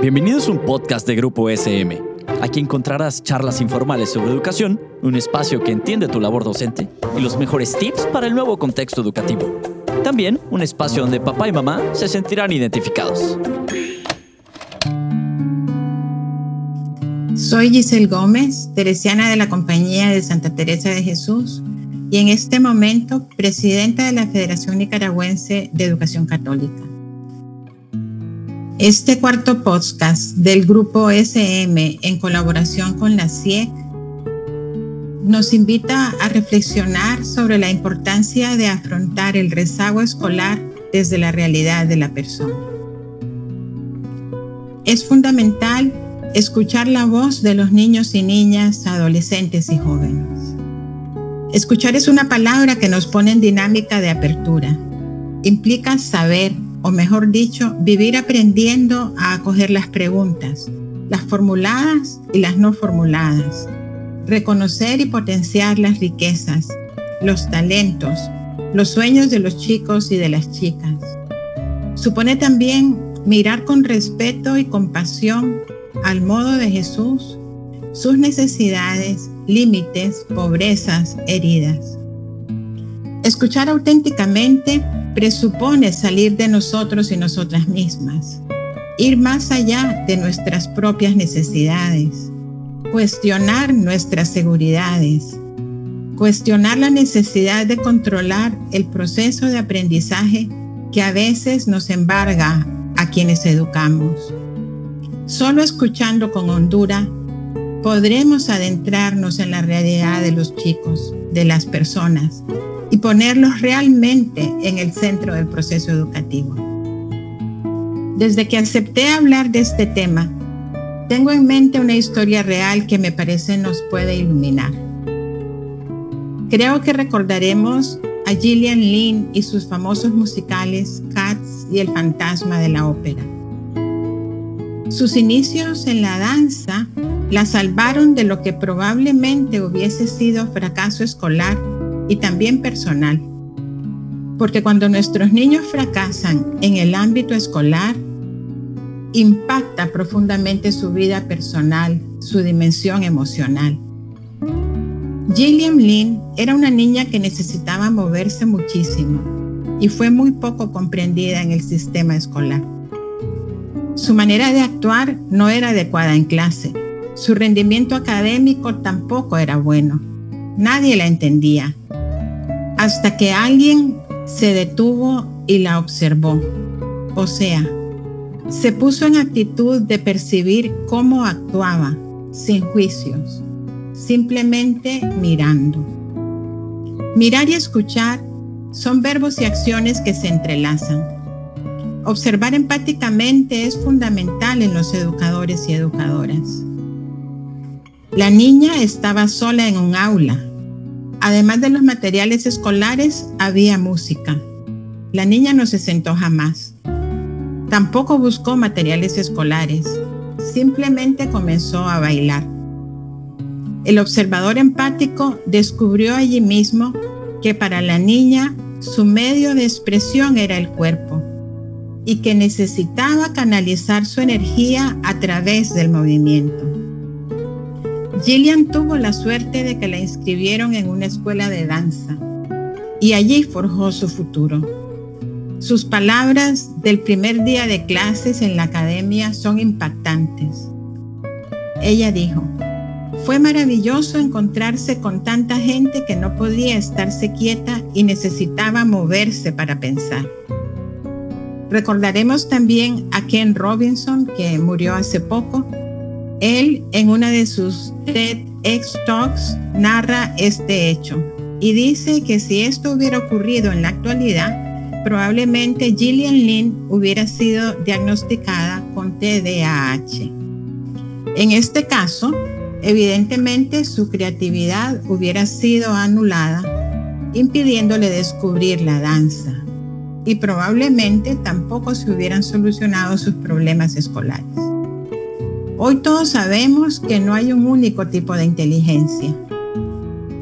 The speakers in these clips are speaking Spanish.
Bienvenidos a un podcast de Grupo SM. Aquí encontrarás charlas informales sobre educación, un espacio que entiende tu labor docente y los mejores tips para el nuevo contexto educativo. También un espacio donde papá y mamá se sentirán identificados. Soy Giselle Gómez, teresiana de la Compañía de Santa Teresa de Jesús y en este momento presidenta de la Federación Nicaragüense de Educación Católica. Este cuarto podcast del grupo SM en colaboración con la CIEC nos invita a reflexionar sobre la importancia de afrontar el rezago escolar desde la realidad de la persona. Es fundamental escuchar la voz de los niños y niñas, adolescentes y jóvenes. Escuchar es una palabra que nos pone en dinámica de apertura. Implica saber, o mejor dicho, vivir aprendiendo a acoger las preguntas, las formuladas y las no formuladas, reconocer y potenciar las riquezas, los talentos, los sueños de los chicos y de las chicas. Supone también mirar con respeto y compasión al modo de Jesús sus necesidades, límites, pobrezas, heridas. Escuchar auténticamente presupone salir de nosotros y nosotras mismas, ir más allá de nuestras propias necesidades, cuestionar nuestras seguridades, cuestionar la necesidad de controlar el proceso de aprendizaje que a veces nos embarga a quienes educamos. Solo escuchando con hondura podremos adentrarnos en la realidad de los chicos, de las personas, y ponerlos realmente en el centro del proceso educativo. Desde que acepté hablar de este tema, tengo en mente una historia real que me parece nos puede iluminar. Creo que recordaremos a Gillian Lynn y sus famosos musicales Cats y El fantasma de la ópera. Sus inicios en la danza la salvaron de lo que probablemente hubiese sido fracaso escolar y también personal. Porque cuando nuestros niños fracasan en el ámbito escolar, impacta profundamente su vida personal, su dimensión emocional. Gillian Lynn era una niña que necesitaba moverse muchísimo y fue muy poco comprendida en el sistema escolar. Su manera de actuar no era adecuada en clase. Su rendimiento académico tampoco era bueno. Nadie la entendía hasta que alguien se detuvo y la observó. O sea, se puso en actitud de percibir cómo actuaba, sin juicios, simplemente mirando. Mirar y escuchar son verbos y acciones que se entrelazan. Observar empáticamente es fundamental en los educadores y educadoras. La niña estaba sola en un aula, Además de los materiales escolares, había música. La niña no se sentó jamás. Tampoco buscó materiales escolares. Simplemente comenzó a bailar. El observador empático descubrió allí mismo que para la niña su medio de expresión era el cuerpo y que necesitaba canalizar su energía a través del movimiento. Gillian tuvo la suerte de que la inscribieron en una escuela de danza y allí forjó su futuro. Sus palabras del primer día de clases en la academia son impactantes. Ella dijo, fue maravilloso encontrarse con tanta gente que no podía estarse quieta y necesitaba moverse para pensar. Recordaremos también a Ken Robinson, que murió hace poco, él en una de sus TEDx Talks narra este hecho y dice que si esto hubiera ocurrido en la actualidad, probablemente Gillian Lynn hubiera sido diagnosticada con TDAH. En este caso, evidentemente su creatividad hubiera sido anulada, impidiéndole descubrir la danza y probablemente tampoco se hubieran solucionado sus problemas escolares. Hoy todos sabemos que no hay un único tipo de inteligencia.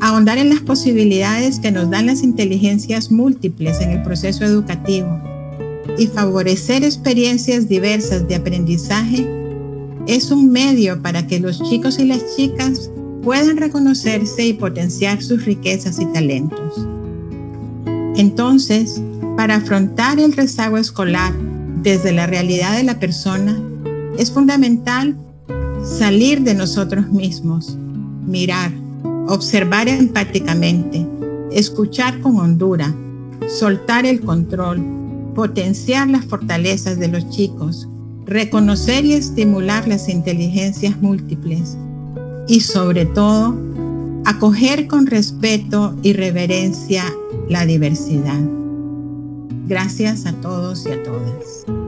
Ahondar en las posibilidades que nos dan las inteligencias múltiples en el proceso educativo, y favorecer experiencias diversas de aprendizaje es un medio para que los chicos y las chicas puedan reconocerse y potenciar sus riquezas y talentos. Entonces, para afrontar el rezago escolar desde la realidad de la persona, es fundamental salir de nosotros mismos, mirar, observar empáticamente, escuchar con hondura, soltar el control, potenciar las fortalezas de los chicos, reconocer y estimular las inteligencias múltiples y sobre todo acoger con respeto y reverencia la diversidad. Gracias a todos y a todas.